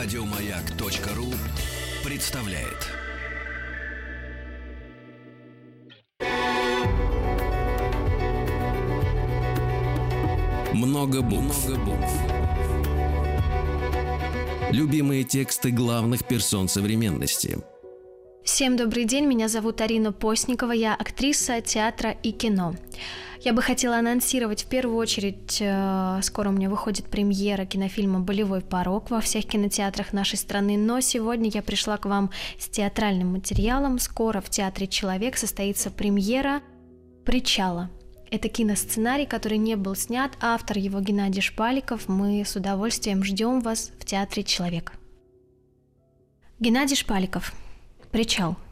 Радиомаяк.ру представляет. Много букв. Любимые тексты главных персон современности. Всем добрый день, меня зовут Арина Постникова, я актриса театра и кино. Я бы хотела анонсировать в первую очередь, э, скоро у меня выходит премьера кинофильма «Болевой порог» во всех кинотеатрах нашей страны, но сегодня я пришла к вам с театральным материалом. Скоро в Театре «Человек» состоится премьера «Причала». Это киносценарий, который не был снят, автор его Геннадий Шпаликов. Мы с удовольствием ждем вас в Театре «Человек». Геннадий Шпаликов. Причал –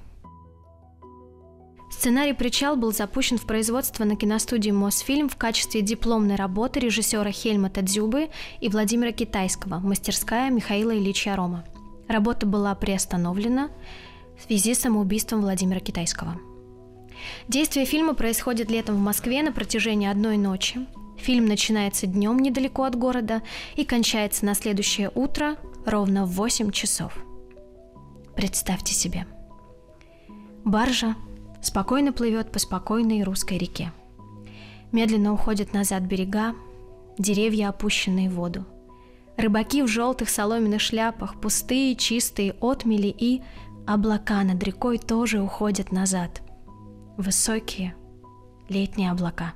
Сценарий «Причал» был запущен в производство на киностудии «Мосфильм» в качестве дипломной работы режиссера Хельмута Дзюбы и Владимира Китайского, мастерская Михаила Ильича Рома. Работа была приостановлена в связи с самоубийством Владимира Китайского. Действие фильма происходит летом в Москве на протяжении одной ночи. Фильм начинается днем недалеко от города и кончается на следующее утро ровно в 8 часов. Представьте себе. Баржа спокойно плывет по спокойной русской реке. Медленно уходят назад берега, деревья, опущенные в воду. Рыбаки в желтых соломенных шляпах, пустые, чистые отмели и облака над рекой тоже уходят назад. Высокие летние облака.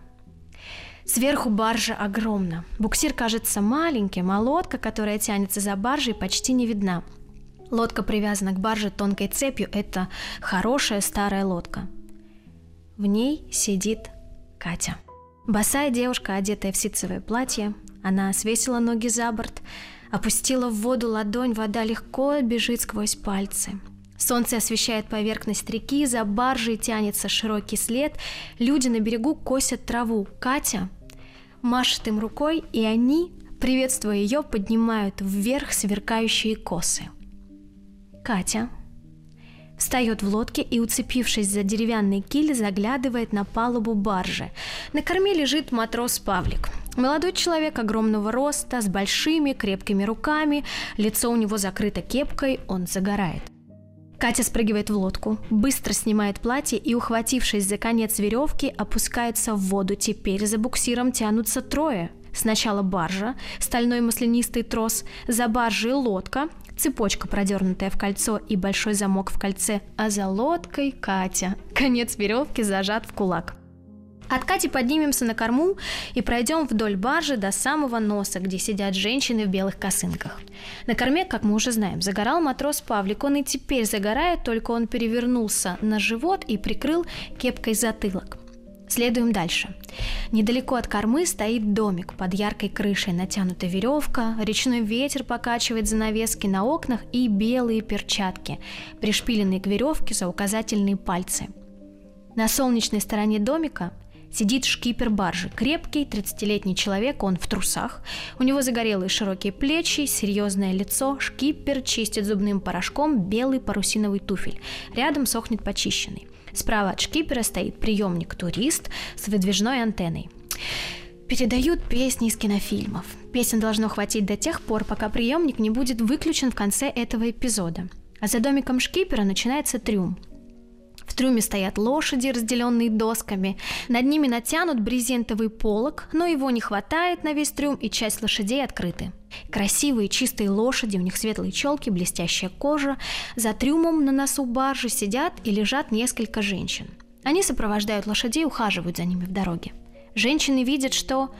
Сверху баржа огромна. Буксир кажется маленьким, а лодка, которая тянется за баржей, почти не видна. Лодка привязана к барже тонкой цепью. Это хорошая старая лодка – в ней сидит Катя. Босая девушка, одетая в ситцевое платье, она свесила ноги за борт, опустила в воду ладонь, вода легко бежит сквозь пальцы. Солнце освещает поверхность реки, за баржей тянется широкий след, люди на берегу косят траву. Катя машет им рукой, и они, приветствуя ее, поднимают вверх сверкающие косы. Катя Встает в лодке и, уцепившись за деревянный киль, заглядывает на палубу баржи. На корме лежит матрос Павлик. Молодой человек огромного роста, с большими крепкими руками, лицо у него закрыто кепкой, он загорает. Катя спрыгивает в лодку, быстро снимает платье и, ухватившись за конец веревки, опускается в воду. Теперь за буксиром тянутся трое. Сначала баржа, стальной маслянистый трос, за баржей лодка, цепочка, продернутая в кольцо и большой замок в кольце, а за лодкой Катя. Конец веревки зажат в кулак. От Кати поднимемся на корму и пройдем вдоль баржи до самого носа, где сидят женщины в белых косынках. На корме, как мы уже знаем, загорал матрос Павлик. Он и теперь загорает, только он перевернулся на живот и прикрыл кепкой затылок. Следуем дальше. Недалеко от кормы стоит домик под яркой крышей, натянута веревка, речной ветер покачивает занавески на окнах и белые перчатки, пришпиленные к веревке за указательные пальцы. На солнечной стороне домика сидит шкипер баржи, крепкий 30-летний человек, он в трусах, у него загорелые широкие плечи, серьезное лицо, шкипер чистит зубным порошком белый парусиновый туфель, рядом сохнет почищенный. Справа от шкипера стоит приемник «Турист» с выдвижной антенной. Передают песни из кинофильмов. Песен должно хватить до тех пор, пока приемник не будет выключен в конце этого эпизода. А за домиком шкипера начинается трюм. В трюме стоят лошади, разделенные досками. Над ними натянут брезентовый полог, но его не хватает на весь трюм, и часть лошадей открыты. Красивые чистые лошади, у них светлые челки, блестящая кожа. За трюмом на носу баржи сидят и лежат несколько женщин. Они сопровождают лошадей, ухаживают за ними в дороге. Женщины видят, что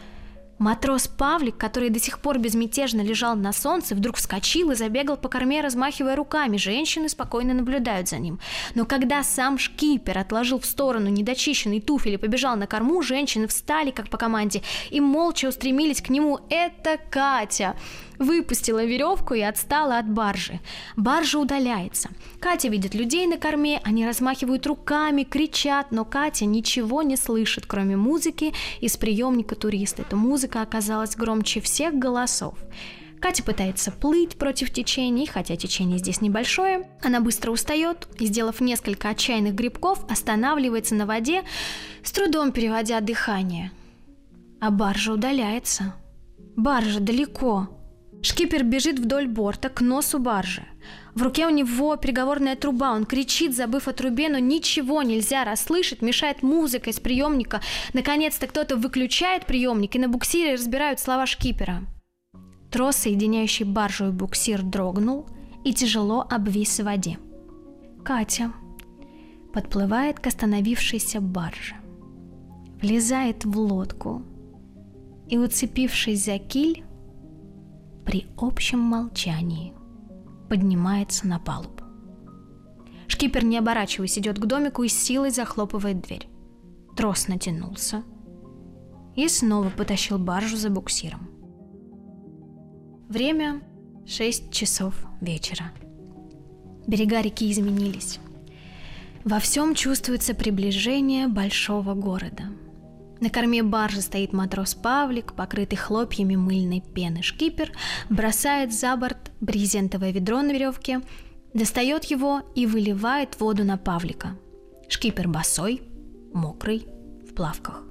Матрос Павлик, который до сих пор безмятежно лежал на солнце, вдруг вскочил и забегал по корме, размахивая руками. Женщины спокойно наблюдают за ним. Но когда сам шкипер отложил в сторону недочищенный туфель и побежал на корму, женщины встали, как по команде, и молча устремились к нему. «Это Катя!» Выпустила веревку и отстала от баржи. Баржа удаляется. Катя видит людей на корме, они размахивают руками, кричат, но Катя ничего не слышит, кроме музыки из приемника туриста. Эта музыка оказалась громче всех голосов. Катя пытается плыть против течения, хотя течение здесь небольшое. Она быстро устает и, сделав несколько отчаянных грибков, останавливается на воде, с трудом переводя дыхание. А баржа удаляется. Баржа далеко. Шкипер бежит вдоль борта к носу баржи. В руке у него переговорная труба, он кричит, забыв о трубе, но ничего нельзя расслышать, мешает музыка из приемника. Наконец-то кто-то выключает приемник, и на буксире разбирают слова шкипера. Трос, соединяющий баржу и буксир, дрогнул и тяжело обвис в воде. Катя подплывает к остановившейся барже, влезает в лодку и, уцепившись за киль, при общем молчании поднимается на палубу. Шкипер, не оборачиваясь, идет к домику и силой захлопывает дверь. Трос натянулся и снова потащил баржу за буксиром. Время 6 часов вечера. Берега реки изменились. Во всем чувствуется приближение большого города. На корме баржи стоит матрос Павлик, покрытый хлопьями мыльной пены. Шкипер бросает за борт брезентовое ведро на веревке, достает его и выливает воду на Павлика. Шкипер босой, мокрый, в плавках.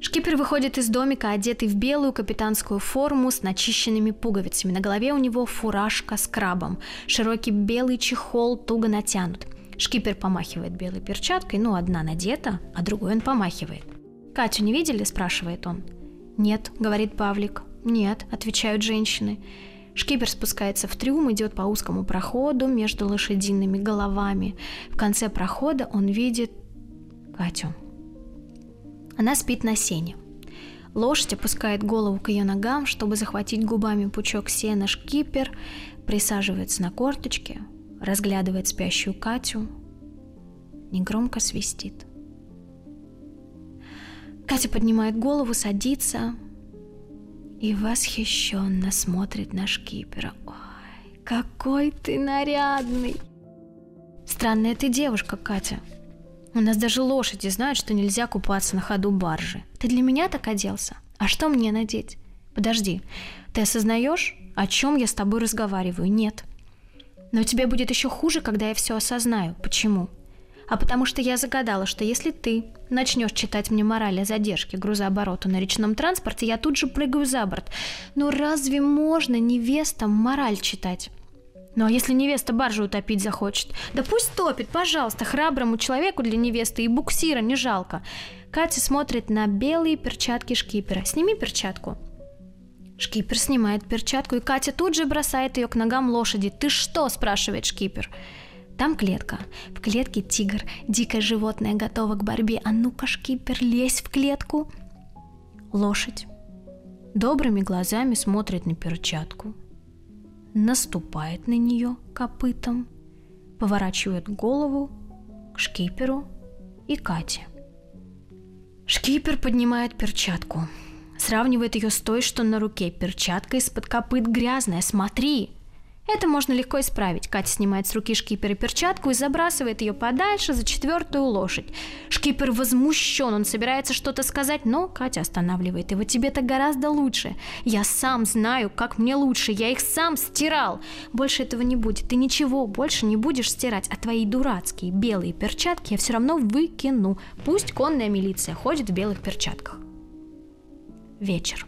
Шкипер выходит из домика, одетый в белую капитанскую форму с начищенными пуговицами. На голове у него фуражка с крабом. Широкий белый чехол туго натянут. Шкипер помахивает белой перчаткой, ну, одна надета, а другой он помахивает. «Катю не видели?» – спрашивает он. «Нет», – говорит Павлик. «Нет», – отвечают женщины. Шкипер спускается в трюм, идет по узкому проходу между лошадиными головами. В конце прохода он видит Катю. Она спит на сене. Лошадь опускает голову к ее ногам, чтобы захватить губами пучок сена. Шкипер присаживается на корточке, разглядывает спящую Катю, негромко свистит. Катя поднимает голову, садится и восхищенно смотрит на шкипера. Ой, какой ты нарядный! Странная ты девушка, Катя. У нас даже лошади знают, что нельзя купаться на ходу баржи. Ты для меня так оделся? А что мне надеть? Подожди, ты осознаешь, о чем я с тобой разговариваю? Нет. Но тебе будет еще хуже, когда я все осознаю. Почему? А потому что я загадала, что если ты начнешь читать мне мораль о задержке грузооборота на речном транспорте, я тут же прыгаю за борт. Ну разве можно невестам мораль читать? Ну а если невеста баржу утопить захочет? Да пусть топит, пожалуйста, храброму человеку для невесты и буксира не жалко. Катя смотрит на белые перчатки шкипера. Сними перчатку. Шкипер снимает перчатку, и Катя тут же бросает ее к ногам лошади. «Ты что?» – спрашивает шкипер. Там клетка. В клетке тигр. Дикое животное готово к борьбе. А ну-ка, шкипер, лезь в клетку. Лошадь добрыми глазами смотрит на перчатку, наступает на нее копытом, поворачивает голову к шкиперу и Кате. Шкипер поднимает перчатку – Сравнивает ее с той, что на руке. Перчатка из-под копыт грязная. Смотри! Это можно легко исправить. Катя снимает с руки шкипера перчатку и забрасывает ее подальше за четвертую лошадь. Шкипер возмущен, он собирается что-то сказать, но Катя останавливает его. Тебе-то гораздо лучше. Я сам знаю, как мне лучше. Я их сам стирал. Больше этого не будет. Ты ничего больше не будешь стирать. А твои дурацкие белые перчатки я все равно выкину. Пусть конная милиция ходит в белых перчатках. Вечер.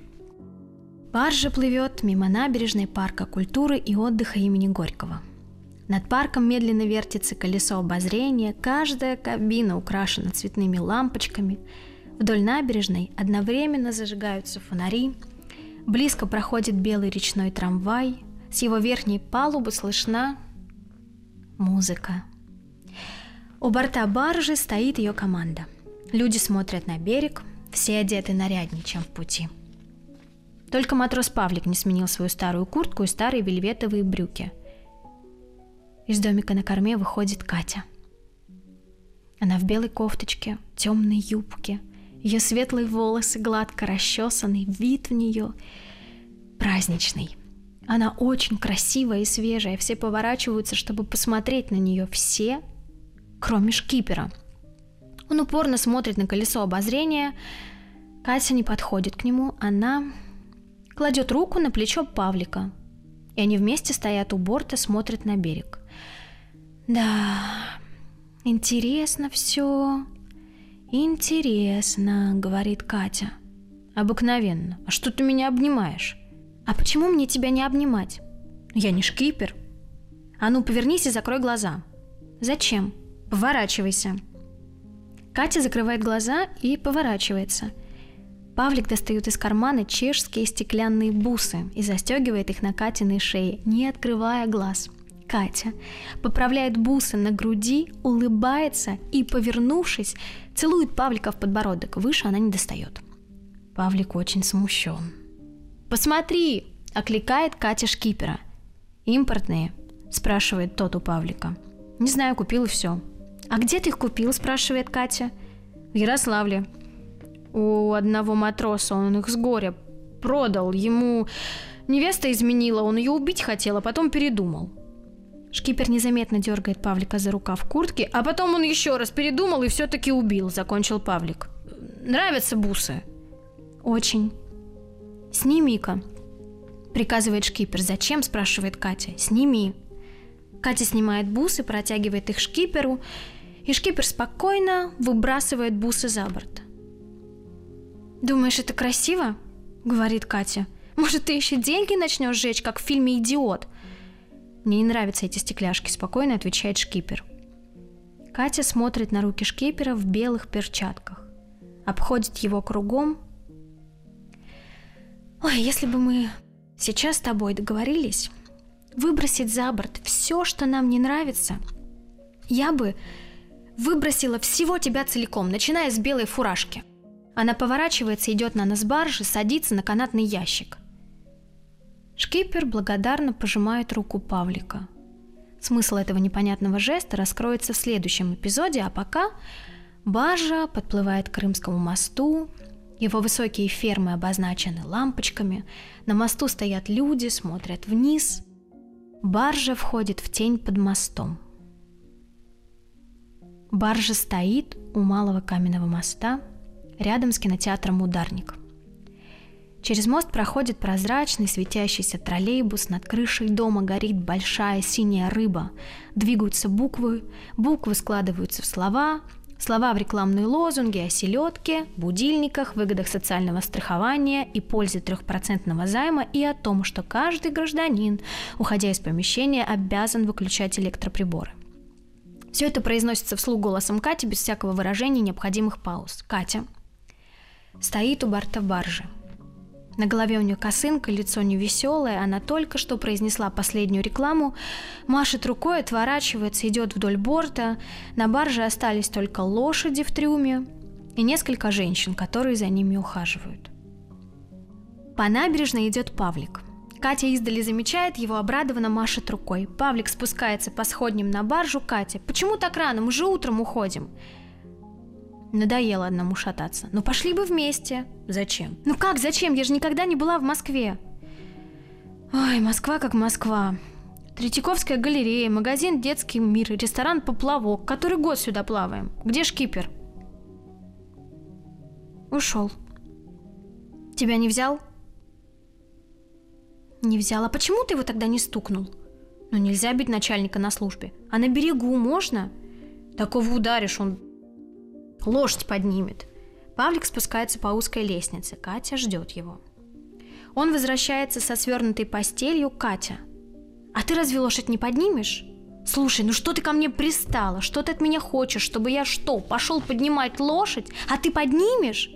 Баржа плывет мимо набережной парка культуры и отдыха имени Горького. Над парком медленно вертится колесо обозрения, каждая кабина украшена цветными лампочками. Вдоль набережной одновременно зажигаются фонари. Близко проходит белый речной трамвай. С его верхней палубы слышна музыка. У борта баржи стоит ее команда. Люди смотрят на берег, все одеты наряднее, чем в пути. Только матрос Павлик не сменил свою старую куртку и старые вельветовые брюки. Из домика на корме выходит Катя. Она в белой кофточке, темной юбке. Ее светлые волосы гладко расчесаны, вид в нее праздничный. Она очень красивая и свежая. Все поворачиваются, чтобы посмотреть на нее. Все, кроме шкипера – он упорно смотрит на колесо обозрения. Катя не подходит к нему, она кладет руку на плечо Павлика. И они вместе стоят у борта, смотрят на берег. Да, интересно все. Интересно, говорит Катя. Обыкновенно. А что ты меня обнимаешь? А почему мне тебя не обнимать? Я не шкипер. А ну, повернись и закрой глаза. Зачем? Поворачивайся. Катя закрывает глаза и поворачивается. Павлик достает из кармана чешские стеклянные бусы и застегивает их на Катиной шее, не открывая глаз. Катя поправляет бусы на груди, улыбается и, повернувшись, целует Павлика в подбородок. Выше она не достает. Павлик очень смущен. «Посмотри!» – окликает Катя шкипера. «Импортные?» – спрашивает тот у Павлика. «Не знаю, купил и все». «А где ты их купил?» – спрашивает Катя. «В Ярославле». У одного матроса он их с горя продал. Ему невеста изменила, он ее убить хотел, а потом передумал. Шкипер незаметно дергает Павлика за рукав куртки, а потом он еще раз передумал и все-таки убил, закончил Павлик. Нравятся бусы? Очень. Сними-ка. Приказывает шкипер. Зачем? спрашивает Катя. Сними. Катя снимает бусы, протягивает их шкиперу, и шкипер спокойно выбрасывает бусы за борт. «Думаешь, это красиво?» — говорит Катя. «Может, ты еще деньги начнешь жечь, как в фильме «Идиот»?» «Мне не нравятся эти стекляшки», — спокойно отвечает шкипер. Катя смотрит на руки шкипера в белых перчатках. Обходит его кругом. «Ой, если бы мы сейчас с тобой договорились выбросить за борт все, что нам не нравится, я бы выбросила всего тебя целиком, начиная с белой фуражки». Она поворачивается, идет на нас баржи, садится на канатный ящик. Шкипер благодарно пожимает руку Павлика. Смысл этого непонятного жеста раскроется в следующем эпизоде, а пока баржа подплывает к Крымскому мосту, его высокие фермы обозначены лампочками, на мосту стоят люди, смотрят вниз. Баржа входит в тень под мостом. Баржа стоит у малого каменного моста – рядом с кинотеатром «Ударник». Через мост проходит прозрачный светящийся троллейбус, над крышей дома горит большая синяя рыба. Двигаются буквы, буквы складываются в слова, слова в рекламные лозунги о селедке, будильниках, выгодах социального страхования и пользе трехпроцентного займа и о том, что каждый гражданин, уходя из помещения, обязан выключать электроприборы. Все это произносится вслух голосом Кати без всякого выражения необходимых пауз. Катя, стоит у борта баржи. На голове у нее косынка, лицо невеселое, она только что произнесла последнюю рекламу, машет рукой, отворачивается, идет вдоль борта. На барже остались только лошади в трюме и несколько женщин, которые за ними ухаживают. По набережной идет Павлик. Катя издали замечает его, обрадованно машет рукой. Павлик спускается по сходням на баржу. Катя, почему так рано? Мы же утром уходим. Надоело одному шататься. Ну пошли бы вместе. Зачем? Ну как зачем? Я же никогда не была в Москве. Ой, Москва как Москва. Третьяковская галерея, магазин «Детский мир», ресторан «Поплавок». Который год сюда плаваем. Где шкипер? Ушел. Тебя не взял? Не взял. А почему ты его тогда не стукнул? Ну нельзя бить начальника на службе. А на берегу можно? Такого ударишь, он Лошадь поднимет. Павлик спускается по узкой лестнице. Катя ждет его. Он возвращается со свернутой постелью Катя. «А ты разве лошадь не поднимешь?» «Слушай, ну что ты ко мне пристала? Что ты от меня хочешь? Чтобы я что, пошел поднимать лошадь, а ты поднимешь?»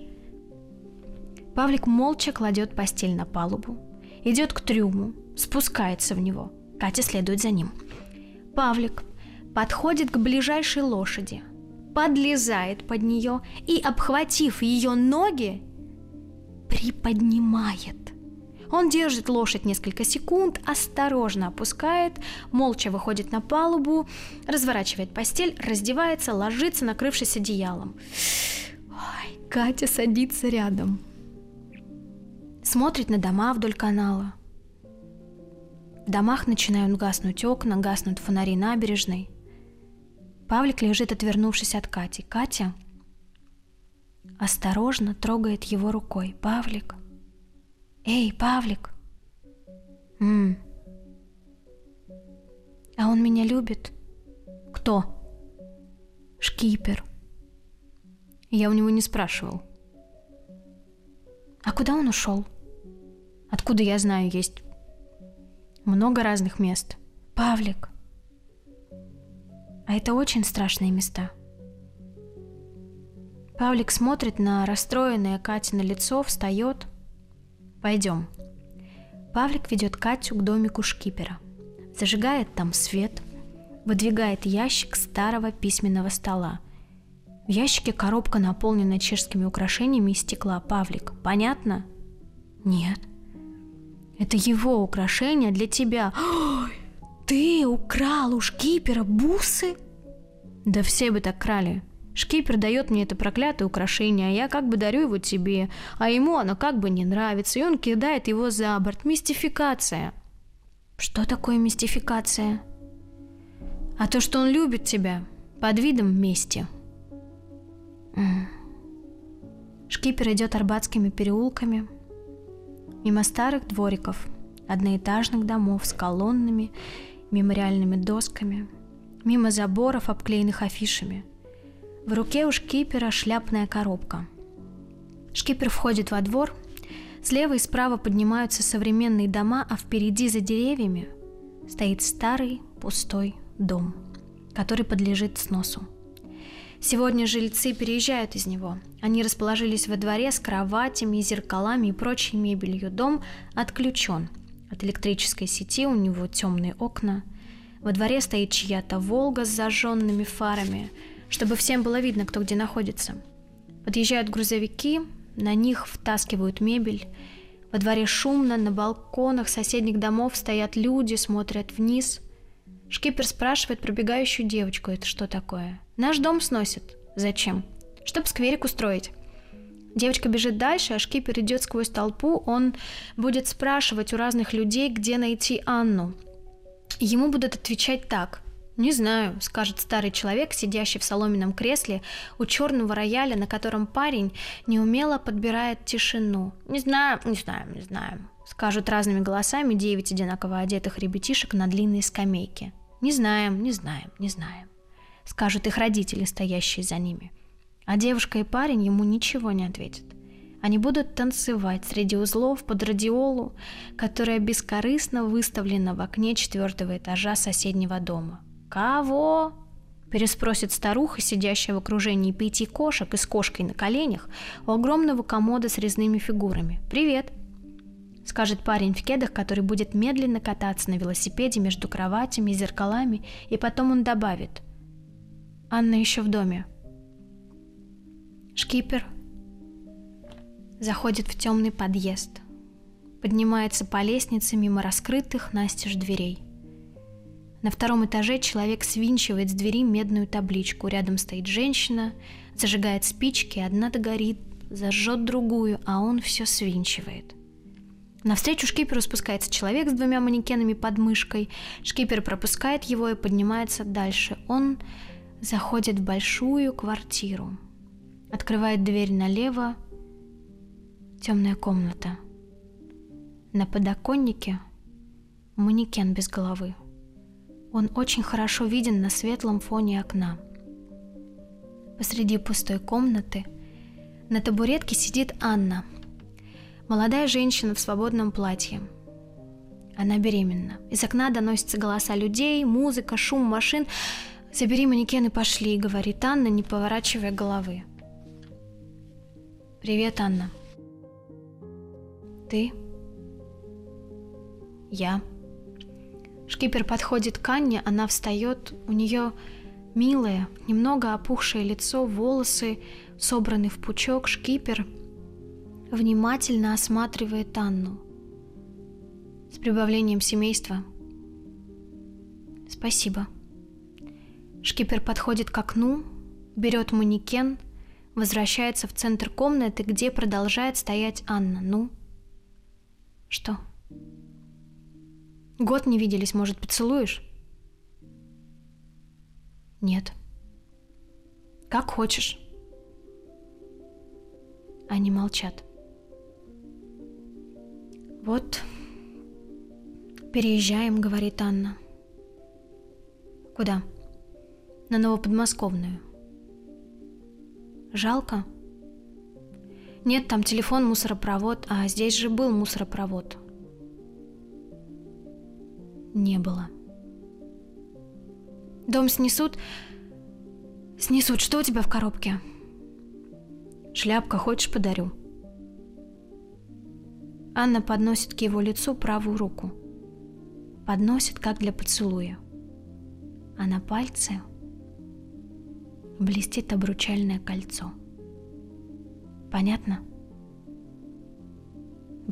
Павлик молча кладет постель на палубу, идет к трюму, спускается в него. Катя следует за ним. Павлик подходит к ближайшей лошади, подлезает под нее и, обхватив ее ноги, приподнимает. Он держит лошадь несколько секунд, осторожно опускает, молча выходит на палубу, разворачивает постель, раздевается, ложится, накрывшись одеялом. Ой, Катя садится рядом. Смотрит на дома вдоль канала. В домах начинают гаснуть окна, гаснут фонари набережной – Павлик лежит, отвернувшись от Кати. Катя осторожно трогает его рукой. Павлик. Эй, Павлик. М. А он меня любит? Кто? Шкипер. Я у него не спрашивал. А куда он ушел? Откуда я знаю, есть много разных мест. Павлик. А это очень страшные места. Павлик смотрит на расстроенное Катино лицо, встает. Пойдем. Павлик ведет Катю к домику шкипера. Зажигает там свет, выдвигает ящик старого письменного стола. В ящике коробка, наполненная чешскими украшениями из стекла. Павлик, понятно? Нет. Это его украшение для тебя. Ой, ты украл у шкипера бусы? Да все бы так крали. Шкипер дает мне это проклятое украшение, а я как бы дарю его тебе, а ему оно как бы не нравится, и он кидает его за борт. Мистификация. Что такое мистификация? А то, что он любит тебя под видом мести. Шкипер идет арбатскими переулками, мимо старых двориков, одноэтажных домов с колоннами, мемориальными досками, мимо заборов, обклеенных афишами – в руке у шкипера шляпная коробка. Шкипер входит во двор. Слева и справа поднимаются современные дома, а впереди за деревьями стоит старый пустой дом, который подлежит сносу. Сегодня жильцы переезжают из него. Они расположились во дворе с кроватями, зеркалами и прочей мебелью. Дом отключен от электрической сети, у него темные окна. Во дворе стоит чья-то «Волга» с зажженными фарами – чтобы всем было видно, кто где находится. Подъезжают грузовики, на них втаскивают мебель. Во дворе шумно, на балконах соседних домов стоят люди, смотрят вниз. Шкипер спрашивает пробегающую девочку, это что такое? Наш дом сносит. Зачем? Чтоб скверик устроить. Девочка бежит дальше, а шкипер идет сквозь толпу. Он будет спрашивать у разных людей, где найти Анну. Ему будут отвечать так. «Не знаю», — скажет старый человек, сидящий в соломенном кресле у черного рояля, на котором парень неумело подбирает тишину. «Не знаю, не знаю, не знаю», — скажут разными голосами девять одинаково одетых ребятишек на длинной скамейке. «Не знаем, не знаем, не знаем», — скажут их родители, стоящие за ними. А девушка и парень ему ничего не ответят. Они будут танцевать среди узлов под радиолу, которая бескорыстно выставлена в окне четвертого этажа соседнего дома – «Кого?» – переспросит старуха, сидящая в окружении пяти кошек и с кошкой на коленях у огромного комода с резными фигурами. «Привет!» – скажет парень в кедах, который будет медленно кататься на велосипеде между кроватями и зеркалами, и потом он добавит. «Анна еще в доме». Шкипер заходит в темный подъезд, поднимается по лестнице мимо раскрытых настежь дверей – на втором этаже человек свинчивает с двери медную табличку. Рядом стоит женщина, зажигает спички, одна догорит, зажжет другую, а он все свинчивает. Навстречу шкиперу спускается человек с двумя манекенами под мышкой. Шкипер пропускает его и поднимается дальше. Он заходит в большую квартиру. Открывает дверь налево. Темная комната. На подоконнике манекен без головы. Он очень хорошо виден на светлом фоне окна. Посреди пустой комнаты на табуретке сидит Анна, молодая женщина в свободном платье. Она беременна. Из окна доносятся голоса людей, музыка, шум машин. «Забери манекен и пошли», — говорит Анна, не поворачивая головы. «Привет, Анна». «Ты?» «Я». Шкипер подходит к Анне, она встает, у нее милое, немного опухшее лицо, волосы собраны в пучок. Шкипер внимательно осматривает Анну. С прибавлением семейства. Спасибо. Шкипер подходит к окну, берет манекен, возвращается в центр комнаты, где продолжает стоять Анна. Ну? Что? Год не виделись, может, поцелуешь? Нет. Как хочешь. Они молчат. Вот, переезжаем, говорит Анна. Куда? На Новоподмосковную. Жалко? Нет, там телефон, мусоропровод, а здесь же был мусоропровод. не было. Дом снесут? Снесут. Что у тебя в коробке? Шляпка, хочешь, подарю? Анна подносит к его лицу правую руку. Подносит, как для поцелуя. А на пальце блестит обручальное кольцо. Понятно?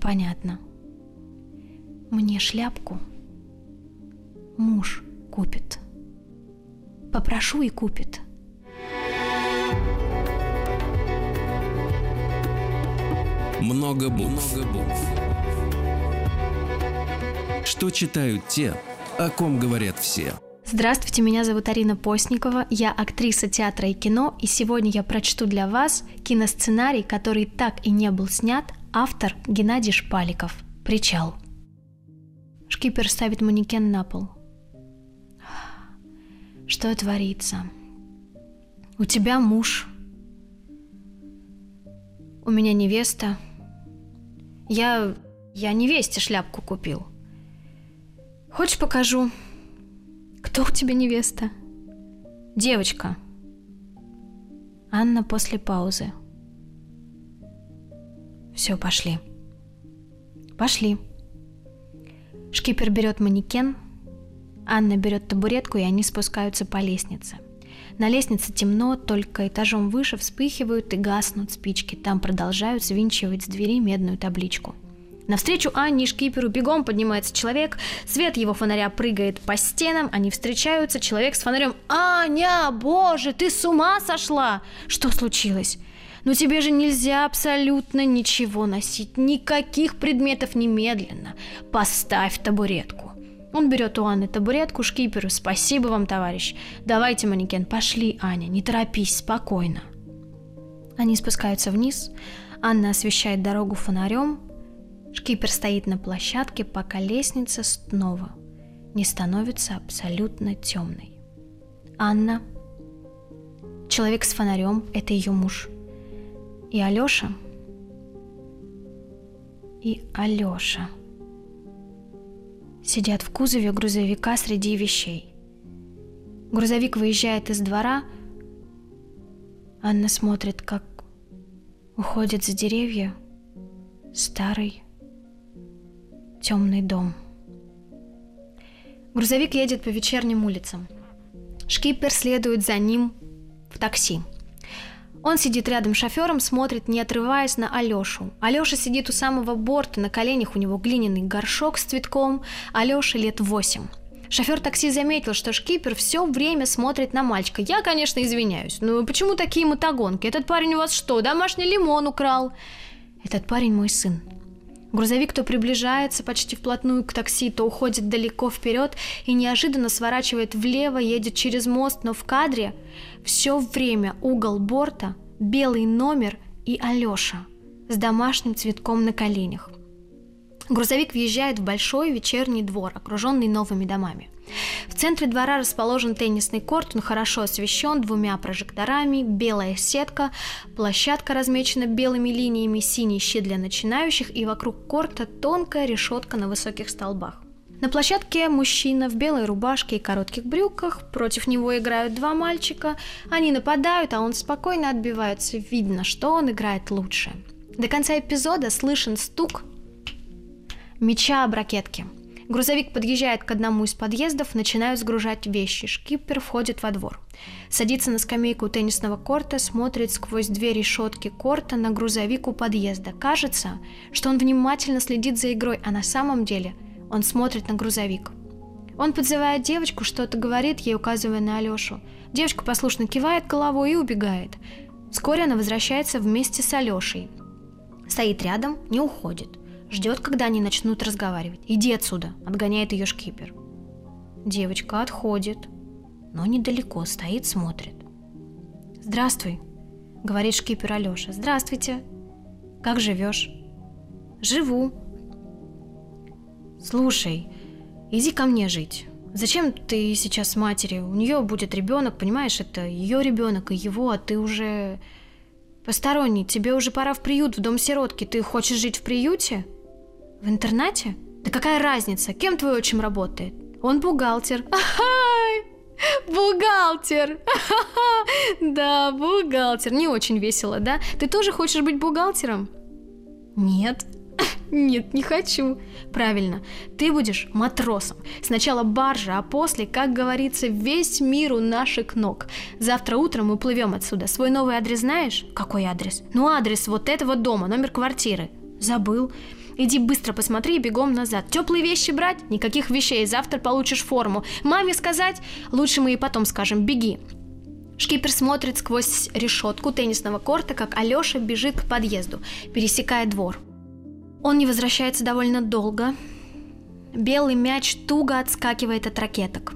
Понятно. Мне шляпку муж купит. Попрошу и купит. Много букв. Много букв. Что читают те, о ком говорят все. Здравствуйте, меня зовут Арина Постникова, я актриса театра и кино, и сегодня я прочту для вас киносценарий, который так и не был снят, автор Геннадий Шпаликов «Причал». Шкипер ставит манекен на пол. Что творится? У тебя муж. У меня невеста. Я... я невесте шляпку купил. Хочешь покажу? Кто у тебя невеста? Девочка. Анна после паузы. Все, пошли. Пошли. Шкипер берет манекен, Анна берет табуретку, и они спускаются по лестнице. На лестнице темно, только этажом выше вспыхивают и гаснут спички. Там продолжают свинчивать с двери медную табличку. Навстречу Анне шкиперу бегом поднимается человек, свет его фонаря прыгает по стенам, они встречаются, человек с фонарем «Аня, боже, ты с ума сошла!» Что случилось? Ну тебе же нельзя абсолютно ничего носить, никаких предметов немедленно. Поставь табуретку. Он берет у Анны табуретку, шкиперу. Спасибо вам, товарищ. Давайте, манекен, пошли, Аня, не торопись, спокойно. Они спускаются вниз. Анна освещает дорогу фонарем. Шкипер стоит на площадке, пока лестница снова не становится абсолютно темной. Анна, человек с фонарем, это ее муж. И Алеша, и Алеша – сидят в кузове грузовика среди вещей. Грузовик выезжает из двора. Анна смотрит, как уходит за деревья старый темный дом. Грузовик едет по вечерним улицам. Шкипер следует за ним в такси – он сидит рядом с шофером, смотрит, не отрываясь на Алешу. Алеша сидит у самого борта, на коленях у него глиняный горшок с цветком. Алёше лет восемь. Шофер такси заметил, что шкипер все время смотрит на мальчика. Я, конечно, извиняюсь, но почему такие мотогонки? Этот парень у вас что, домашний лимон украл? Этот парень мой сын. Грузовик то приближается почти вплотную к такси, то уходит далеко вперед и неожиданно сворачивает влево, едет через мост, но в кадре все время угол борта, белый номер и Алеша с домашним цветком на коленях. Грузовик въезжает в большой вечерний двор, окруженный новыми домами. В центре двора расположен теннисный корт, он хорошо освещен двумя прожекторами, белая сетка, площадка размечена белыми линиями, синий щит для начинающих и вокруг корта тонкая решетка на высоких столбах. На площадке мужчина в белой рубашке и коротких брюках, против него играют два мальчика, они нападают, а он спокойно отбивается, видно, что он играет лучше. До конца эпизода слышен стук меча об ракетке – Грузовик подъезжает к одному из подъездов, начинают сгружать вещи. Шкипер входит во двор. Садится на скамейку теннисного корта, смотрит сквозь две решетки корта на грузовик у подъезда. Кажется, что он внимательно следит за игрой, а на самом деле он смотрит на грузовик. Он подзывает девочку, что-то говорит ей, указывая на Алешу. Девочка послушно кивает головой и убегает. Вскоре она возвращается вместе с Алешей. Стоит рядом, не уходит. Ждет, когда они начнут разговаривать. «Иди отсюда!» – отгоняет ее шкипер. Девочка отходит, но недалеко стоит, смотрит. «Здравствуй!» – говорит шкипер Алеша. «Здравствуйте! Как живешь?» «Живу!» «Слушай, иди ко мне жить. Зачем ты сейчас с матерью? У нее будет ребенок, понимаешь, это ее ребенок и его, а ты уже посторонний. Тебе уже пора в приют, в дом сиротки. Ты хочешь жить в приюте?» В интернате? Да какая разница, кем твой отчим работает? Он бухгалтер. Ай! Бухгалтер! Да, бухгалтер. Не очень весело, да? Ты тоже хочешь быть бухгалтером? Нет. Нет, не хочу. Правильно, ты будешь матросом. Сначала баржа, а после, как говорится, весь мир у наших ног. Завтра утром мы плывем отсюда. Свой новый адрес знаешь? Какой адрес? Ну, адрес вот этого дома, номер квартиры. Забыл. Иди быстро посмотри и бегом назад. Теплые вещи брать? Никаких вещей, завтра получишь форму. Маме сказать? Лучше мы и потом скажем, беги. Шкипер смотрит сквозь решетку теннисного корта, как Алеша бежит к подъезду, пересекая двор. Он не возвращается довольно долго. Белый мяч туго отскакивает от ракеток.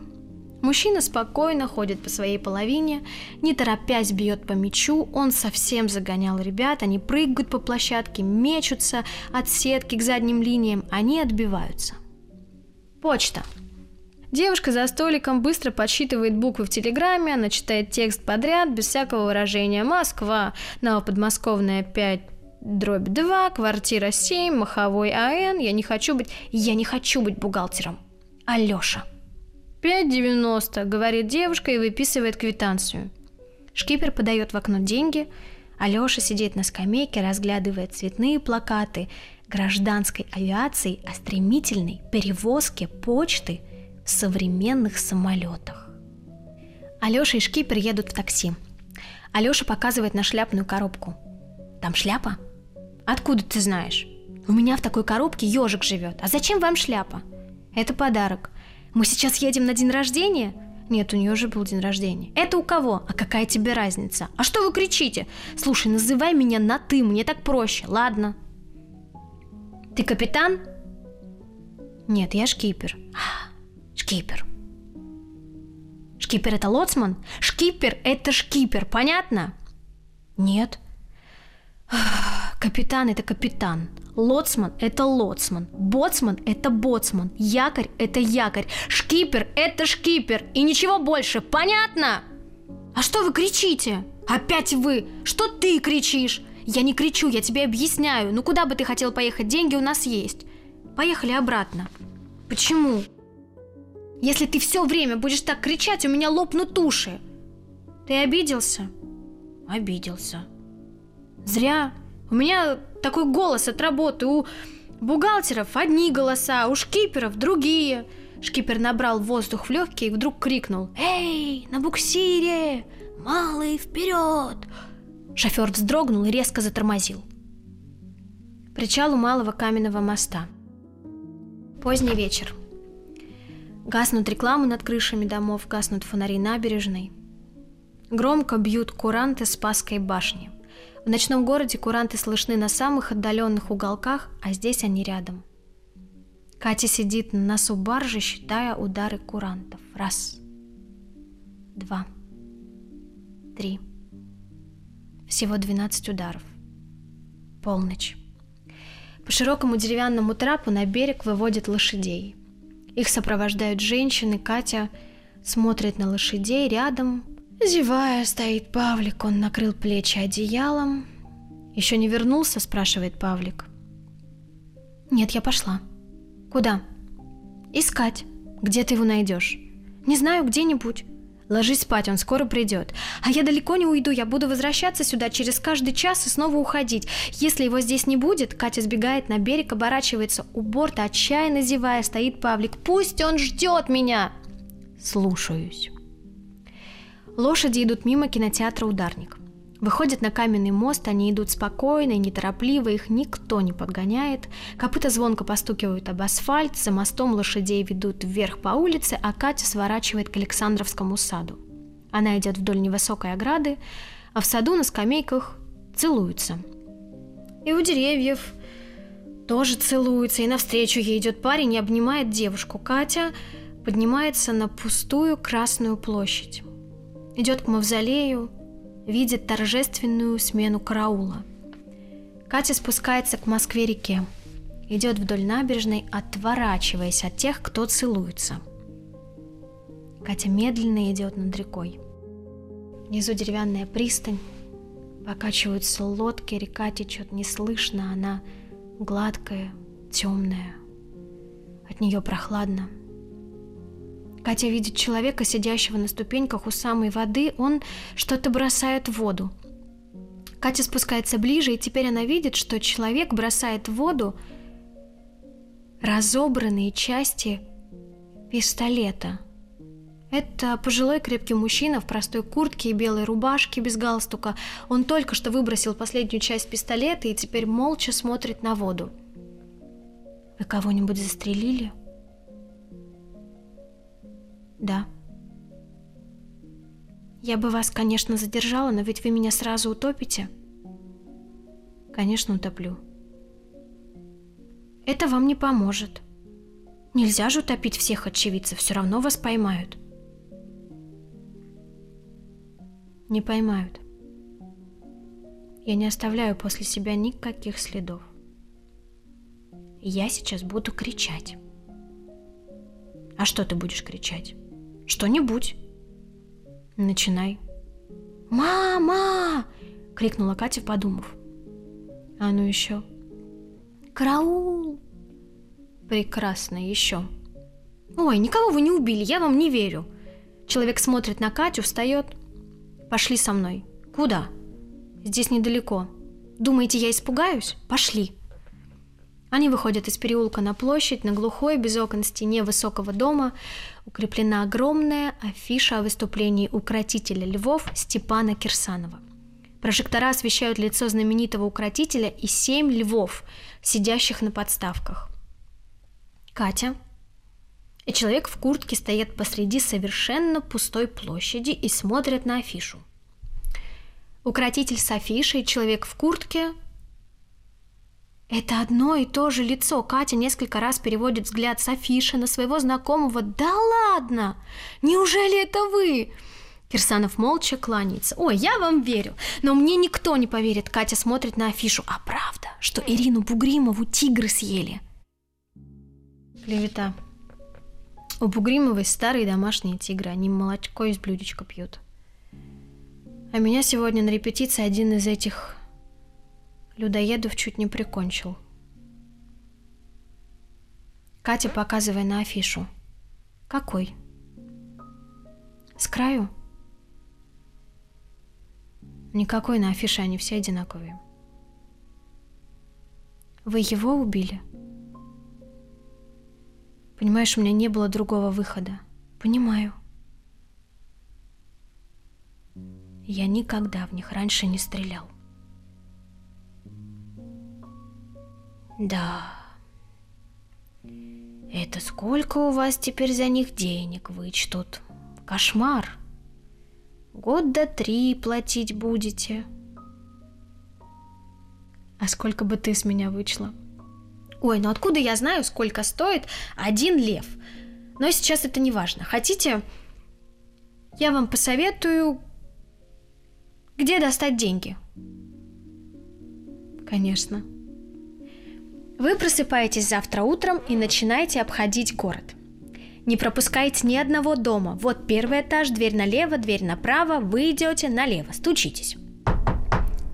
Мужчина спокойно ходит по своей половине, не торопясь бьет по мячу, он совсем загонял ребят, они прыгают по площадке, мечутся от сетки к задним линиям, они отбиваются. Почта. Девушка за столиком быстро подсчитывает буквы в телеграмме, она читает текст подряд, без всякого выражения. Москва, Новоподмосковная 5, дробь 2, квартира 7, Маховой АН. Я не хочу быть... Я не хочу быть бухгалтером. Алёша. 5,90, говорит девушка и выписывает квитанцию. Шкипер подает в окно деньги, Алёша сидит на скамейке, разглядывает цветные плакаты гражданской авиации о стремительной перевозке почты в современных самолетах. Алёша и Шкипер едут в такси. Алёша показывает на шляпную коробку. Там шляпа? Откуда ты знаешь? У меня в такой коробке ежик живет. А зачем вам шляпа? Это подарок. Мы сейчас едем на день рождения? Нет, у нее уже был день рождения. Это у кого? А какая тебе разница? А что вы кричите? Слушай, называй меня на ты, мне так проще, ладно? Ты капитан? Нет, я шкипер. Шкипер. Шкипер это лоцман? Шкипер это шкипер, понятно? Нет. Капитан это капитан. Лоцман – это лоцман, боцман – это боцман, якорь – это якорь, шкипер – это шкипер, и ничего больше, понятно? А что вы кричите? Опять вы! Что ты кричишь? Я не кричу, я тебе объясняю. Ну куда бы ты хотел поехать? Деньги у нас есть. Поехали обратно. Почему? Если ты все время будешь так кричать, у меня лопнут уши. Ты обиделся? Обиделся. Зря. У меня такой голос от работы. У бухгалтеров одни голоса, у шкиперов другие. Шкипер набрал воздух в легкие и вдруг крикнул «Эй, на буксире! Малый, вперед!» Шофер вздрогнул и резко затормозил. Причал у малого каменного моста. Поздний вечер. Гаснут рекламы над крышами домов, гаснут фонари набережной. Громко бьют куранты Спасской башни – в ночном городе куранты слышны на самых отдаленных уголках, а здесь они рядом. Катя сидит на носу баржи, считая удары курантов. Раз, два, три. Всего 12 ударов. Полночь. По широкому деревянному трапу на берег выводят лошадей. Их сопровождают женщины. Катя смотрит на лошадей рядом, Зевая, стоит Павлик, он накрыл плечи одеялом. «Еще не вернулся?» – спрашивает Павлик. «Нет, я пошла». «Куда?» «Искать. Где ты его найдешь?» «Не знаю, где-нибудь». Ложись спать, он скоро придет. А я далеко не уйду, я буду возвращаться сюда через каждый час и снова уходить. Если его здесь не будет, Катя сбегает на берег, оборачивается у борта, отчаянно зевая, стоит Павлик. Пусть он ждет меня. Слушаюсь. Лошади идут мимо кинотеатра «Ударник». Выходят на каменный мост, они идут спокойно и неторопливо, их никто не подгоняет. Копыта звонко постукивают об асфальт, за мостом лошадей ведут вверх по улице, а Катя сворачивает к Александровскому саду. Она идет вдоль невысокой ограды, а в саду на скамейках целуются. И у деревьев тоже целуются, и навстречу ей идет парень и обнимает девушку. Катя поднимается на пустую Красную площадь идет к мавзолею, видит торжественную смену караула. Катя спускается к Москве-реке, идет вдоль набережной, отворачиваясь от тех, кто целуется. Катя медленно идет над рекой. Внизу деревянная пристань, покачиваются лодки, река течет неслышно, она гладкая, темная. От нее прохладно. Катя видит человека, сидящего на ступеньках у самой воды, он что-то бросает в воду. Катя спускается ближе, и теперь она видит, что человек бросает в воду разобранные части пистолета. Это пожилой крепкий мужчина в простой куртке и белой рубашке без галстука. Он только что выбросил последнюю часть пистолета и теперь молча смотрит на воду. Вы кого-нибудь застрелили? Да. Я бы вас, конечно, задержала, но ведь вы меня сразу утопите. Конечно, утоплю. Это вам не поможет. Нельзя же утопить всех очевидцев, все равно вас поймают. Не поймают. Я не оставляю после себя никаких следов. Я сейчас буду кричать. А что ты будешь кричать? Что-нибудь. Начинай. «Мама!» — крикнула Катя, подумав. А ну еще. «Караул!» Прекрасно, еще. Ой, никого вы не убили, я вам не верю. Человек смотрит на Катю, встает. Пошли со мной. Куда? Здесь недалеко. Думаете, я испугаюсь? Пошли. Они выходят из переулка на площадь, на глухой, без окон стене высокого дома укреплена огромная афиша о выступлении укротителя львов Степана Кирсанова. Прожектора освещают лицо знаменитого укротителя и семь львов, сидящих на подставках. Катя и человек в куртке стоят посреди совершенно пустой площади и смотрят на афишу. Укротитель с афишей, человек в куртке это одно и то же лицо. Катя несколько раз переводит взгляд с афиши на своего знакомого. «Да ладно! Неужели это вы?» Кирсанов молча кланяется. «Ой, я вам верю, но мне никто не поверит». Катя смотрит на афишу. «А правда, что Ирину Бугримову тигры съели?» Клевета. У Бугримовой старые домашние тигры. Они молочко из блюдечка пьют. А меня сегодня на репетиции один из этих людоедов чуть не прикончил. Катя, показывая на афишу. Какой? С краю? Никакой на афише, они все одинаковые. Вы его убили? Понимаешь, у меня не было другого выхода. Понимаю. Я никогда в них раньше не стрелял. Да. Это сколько у вас теперь за них денег вычтут? Кошмар. Год до три платить будете. А сколько бы ты с меня вычла? Ой, ну откуда я знаю, сколько стоит один лев? Но сейчас это не важно. Хотите, я вам посоветую, где достать деньги? Конечно. Вы просыпаетесь завтра утром и начинаете обходить город. Не пропускайте ни одного дома. Вот первый этаж, дверь налево, дверь направо. Вы идете налево, стучитесь.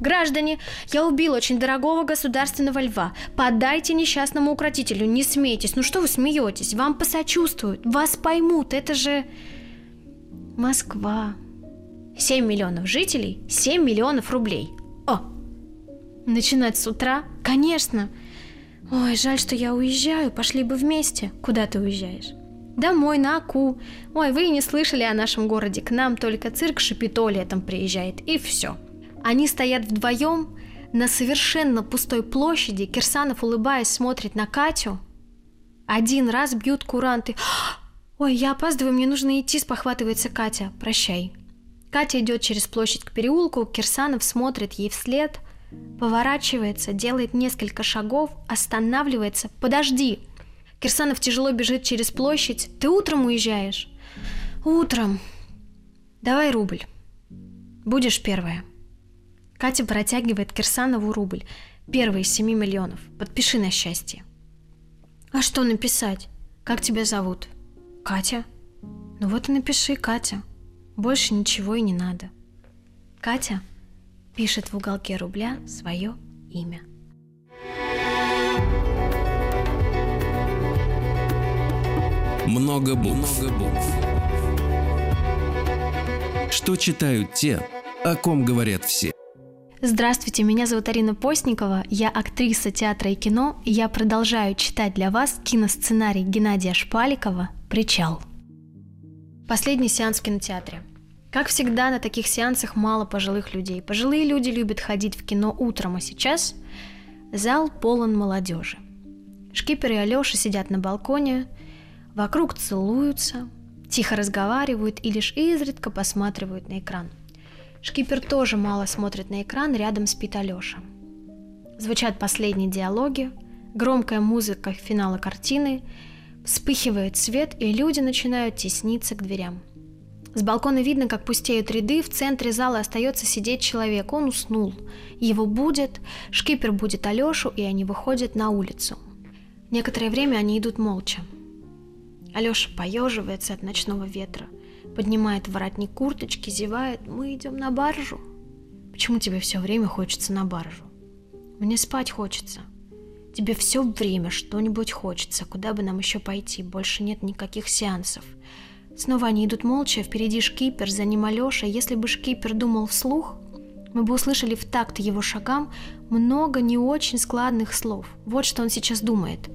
Граждане, я убил очень дорогого государственного льва. Подайте несчастному укротителю, не смейтесь. Ну что вы смеетесь? Вам посочувствуют, вас поймут. Это же Москва. 7 миллионов жителей, 7 миллионов рублей. О! Начинать с утра? Конечно. Ой, жаль, что я уезжаю, пошли бы вместе. Куда ты уезжаешь? Домой, на Аку. Ой, вы и не слышали о нашем городе. К нам только цирк Шапито летом приезжает. И все. Они стоят вдвоем на совершенно пустой площади. Кирсанов, улыбаясь, смотрит на Катю. Один раз бьют куранты. «Ой, я опаздываю, мне нужно идти», – спохватывается Катя. «Прощай». Катя идет через площадь к переулку, Кирсанов смотрит ей вслед – Поворачивается, делает несколько шагов, останавливается. «Подожди!» Кирсанов тяжело бежит через площадь. «Ты утром уезжаешь?» «Утром. Давай рубль. Будешь первая». Катя протягивает Кирсанову рубль. Первый из семи миллионов. Подпиши на счастье. А что написать? Как тебя зовут? Катя. Ну вот и напиши, Катя. Больше ничего и не надо. Катя пишет в уголке рубля свое имя. Много букв. Много букв. Что читают те, о ком говорят все. Здравствуйте, меня зовут Арина Постникова, я актриса театра и кино, и я продолжаю читать для вас киносценарий Геннадия Шпаликова «Причал». Последний сеанс в кинотеатре. Как всегда, на таких сеансах мало пожилых людей. Пожилые люди любят ходить в кино утром, а сейчас зал полон молодежи. Шкипер и Алёша сидят на балконе, вокруг целуются, тихо разговаривают и лишь изредка посматривают на экран. Шкипер тоже мало смотрит на экран, рядом спит Алёша. Звучат последние диалоги, громкая музыка финала картины, вспыхивает свет, и люди начинают тесниться к дверям. С балкона видно, как пустеют ряды, в центре зала остается сидеть человек, он уснул. Его будет, шкипер будет Алёшу, и они выходят на улицу. Некоторое время они идут молча. Алёша поеживается от ночного ветра – поднимает воротник курточки, зевает. Мы идем на баржу. Почему тебе все время хочется на баржу? Мне спать хочется. Тебе все время что-нибудь хочется, куда бы нам еще пойти, больше нет никаких сеансов. Снова они идут молча, впереди шкипер, за ним Алеша. Если бы шкипер думал вслух, мы бы услышали в такт его шагам много не очень складных слов. Вот что он сейчас думает –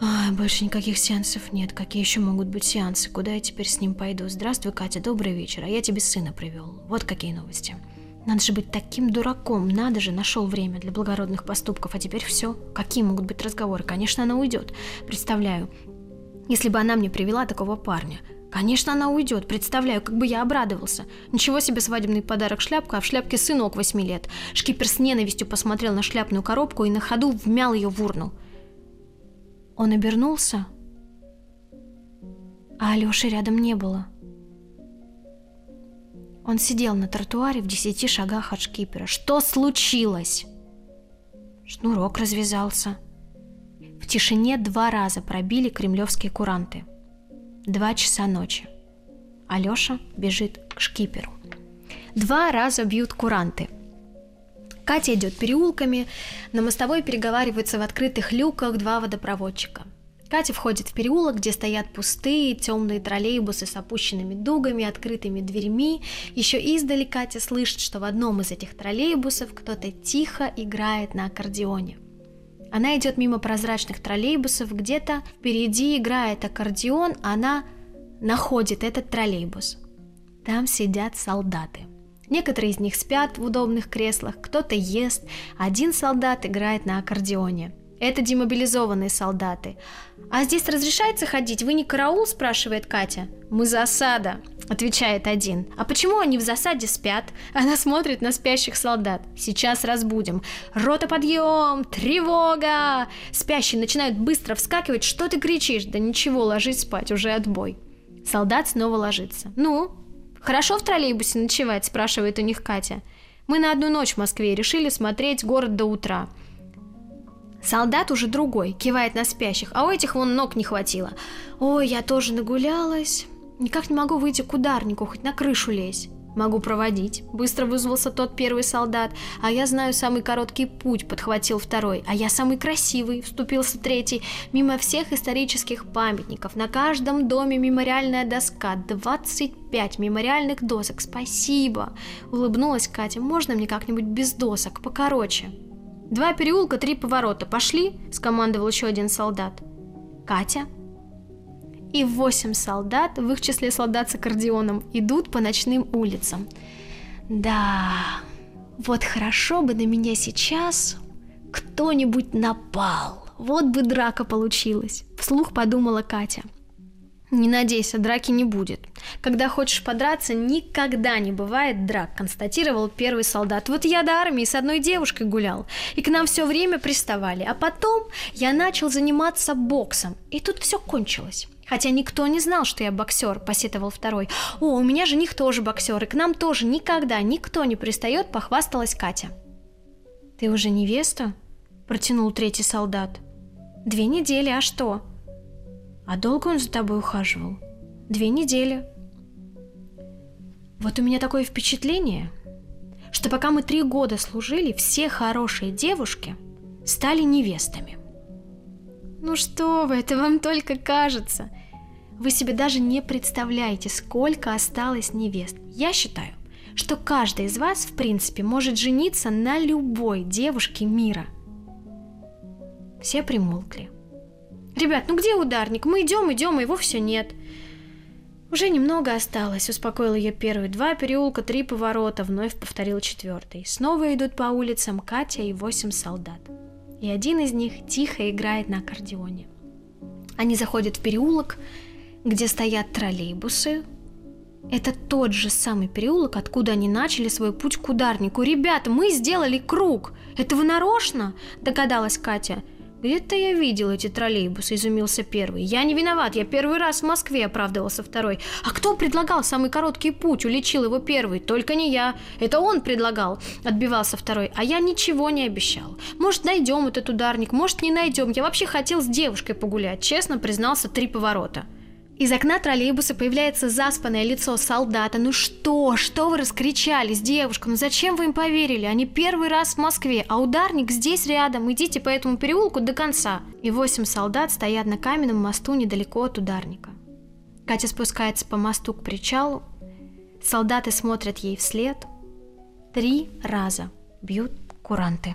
Ай, больше никаких сеансов нет. Какие еще могут быть сеансы? Куда я теперь с ним пойду? Здравствуй, Катя, добрый вечер. А я тебе сына привел. Вот какие новости. Надо же быть таким дураком. Надо же, нашел время для благородных поступков. А теперь все. Какие могут быть разговоры? Конечно, она уйдет. Представляю. Если бы она мне привела такого парня. Конечно, она уйдет. Представляю, как бы я обрадовался. Ничего себе свадебный подарок шляпка, а в шляпке сынок восьми лет. Шкипер с ненавистью посмотрел на шляпную коробку и на ходу вмял ее в урну. Он обернулся, а Алёши рядом не было. Он сидел на тротуаре в десяти шагах от шкипера. Что случилось? Шнурок развязался. В тишине два раза пробили кремлевские куранты. Два часа ночи. Алёша бежит к шкиперу. Два раза бьют куранты – Катя идет переулками, на мостовой переговариваются в открытых люках два водопроводчика. Катя входит в переулок, где стоят пустые темные троллейбусы с опущенными дугами, открытыми дверьми. Еще издали Катя слышит, что в одном из этих троллейбусов кто-то тихо играет на аккордеоне. Она идет мимо прозрачных троллейбусов, где-то впереди играет аккордеон, она находит этот троллейбус. Там сидят солдаты – Некоторые из них спят в удобных креслах, кто-то ест, один солдат играет на аккордеоне. Это демобилизованные солдаты. «А здесь разрешается ходить? Вы не караул?» – спрашивает Катя. «Мы засада», – отвечает один. «А почему они в засаде спят?» Она смотрит на спящих солдат. «Сейчас разбудим. Рота подъем! Тревога!» Спящие начинают быстро вскакивать. «Что ты кричишь?» «Да ничего, ложись спать, уже отбой». Солдат снова ложится. «Ну, «Хорошо в троллейбусе ночевать?» – спрашивает у них Катя. «Мы на одну ночь в Москве решили смотреть город до утра». Солдат уже другой, кивает на спящих, а у этих вон ног не хватило. «Ой, я тоже нагулялась. Никак не могу выйти к ударнику, хоть на крышу лезь». «Могу проводить», — быстро вызвался тот первый солдат. «А я знаю самый короткий путь», — подхватил второй. «А я самый красивый», — вступился третий. «Мимо всех исторических памятников. На каждом доме мемориальная доска. 25 мемориальных досок. Спасибо!» — улыбнулась Катя. «Можно мне как-нибудь без досок, покороче?» «Два переулка, три поворота. Пошли?» — скомандовал еще один солдат. Катя и восемь солдат, в их числе солдат с аккордеоном, идут по ночным улицам. Да, вот хорошо бы на меня сейчас кто-нибудь напал. Вот бы драка получилась, вслух подумала Катя. Не надейся, драки не будет. Когда хочешь подраться, никогда не бывает драк, констатировал первый солдат. Вот я до армии с одной девушкой гулял, и к нам все время приставали. А потом я начал заниматься боксом, и тут все кончилось. Хотя никто не знал, что я боксер, посетовал второй. О, у меня жених тоже боксер, и к нам тоже никогда никто не пристает, похвасталась Катя. Ты уже невеста? Протянул третий солдат. Две недели, а что? А долго он за тобой ухаживал? Две недели. Вот у меня такое впечатление, что пока мы три года служили, все хорошие девушки стали невестами. Ну что вы, это вам только кажется. Вы себе даже не представляете, сколько осталось невест. Я считаю, что каждый из вас, в принципе, может жениться на любой девушке мира. Все примолкли. «Ребят, ну где ударник? Мы идем, идем, а его все нет». «Уже немного осталось», — успокоил ее первый. «Два переулка, три поворота», — вновь повторил четвертый. Снова идут по улицам Катя и восемь солдат. И один из них тихо играет на аккордеоне. Они заходят в переулок, где стоят троллейбусы. Это тот же самый переулок, откуда они начали свой путь к ударнику. «Ребята, мы сделали круг! Это вы нарочно?» – догадалась Катя – «Где-то я видел эти троллейбусы», – изумился первый. «Я не виноват, я первый раз в Москве», – оправдывался второй. «А кто предлагал самый короткий путь?» – уличил его первый. «Только не я. Это он предлагал», – отбивался второй. «А я ничего не обещал. Может, найдем этот ударник, может, не найдем. Я вообще хотел с девушкой погулять», – честно признался три поворота. Из окна троллейбуса появляется заспанное лицо солдата. «Ну что? Что вы раскричались, девушка? Ну зачем вы им поверили? Они первый раз в Москве, а ударник здесь рядом. Идите по этому переулку до конца». И восемь солдат стоят на каменном мосту недалеко от ударника. Катя спускается по мосту к причалу. Солдаты смотрят ей вслед. Три раза бьют куранты.